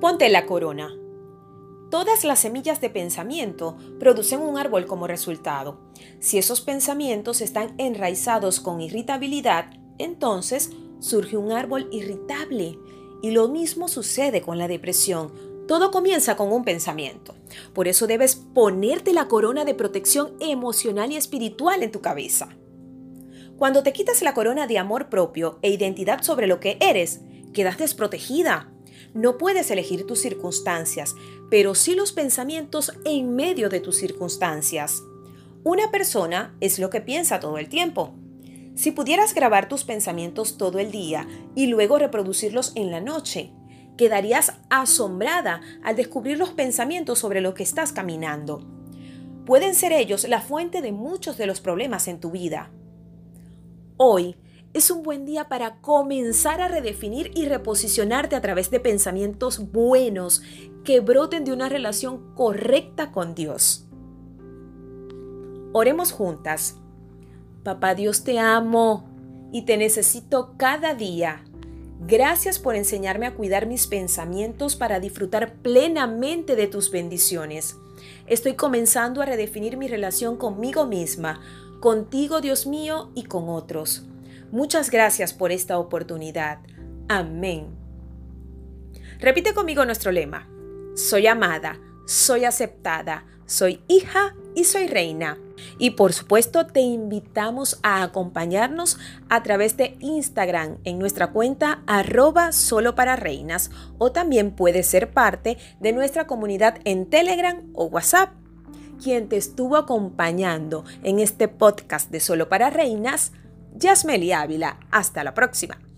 Ponte la corona. Todas las semillas de pensamiento producen un árbol como resultado. Si esos pensamientos están enraizados con irritabilidad, entonces surge un árbol irritable. Y lo mismo sucede con la depresión. Todo comienza con un pensamiento. Por eso debes ponerte la corona de protección emocional y espiritual en tu cabeza. Cuando te quitas la corona de amor propio e identidad sobre lo que eres, quedas desprotegida. No puedes elegir tus circunstancias, pero sí los pensamientos en medio de tus circunstancias. Una persona es lo que piensa todo el tiempo. Si pudieras grabar tus pensamientos todo el día y luego reproducirlos en la noche, quedarías asombrada al descubrir los pensamientos sobre lo que estás caminando. Pueden ser ellos la fuente de muchos de los problemas en tu vida. Hoy, es un buen día para comenzar a redefinir y reposicionarte a través de pensamientos buenos que broten de una relación correcta con Dios. Oremos juntas. Papá Dios te amo y te necesito cada día. Gracias por enseñarme a cuidar mis pensamientos para disfrutar plenamente de tus bendiciones. Estoy comenzando a redefinir mi relación conmigo misma, contigo Dios mío y con otros. Muchas gracias por esta oportunidad. Amén. Repite conmigo nuestro lema. Soy amada, soy aceptada, soy hija y soy reina. Y por supuesto te invitamos a acompañarnos a través de Instagram en nuestra cuenta arroba solo para reinas o también puedes ser parte de nuestra comunidad en Telegram o WhatsApp. Quien te estuvo acompañando en este podcast de Solo para Reinas Yasmeli Ávila. Hasta la próxima.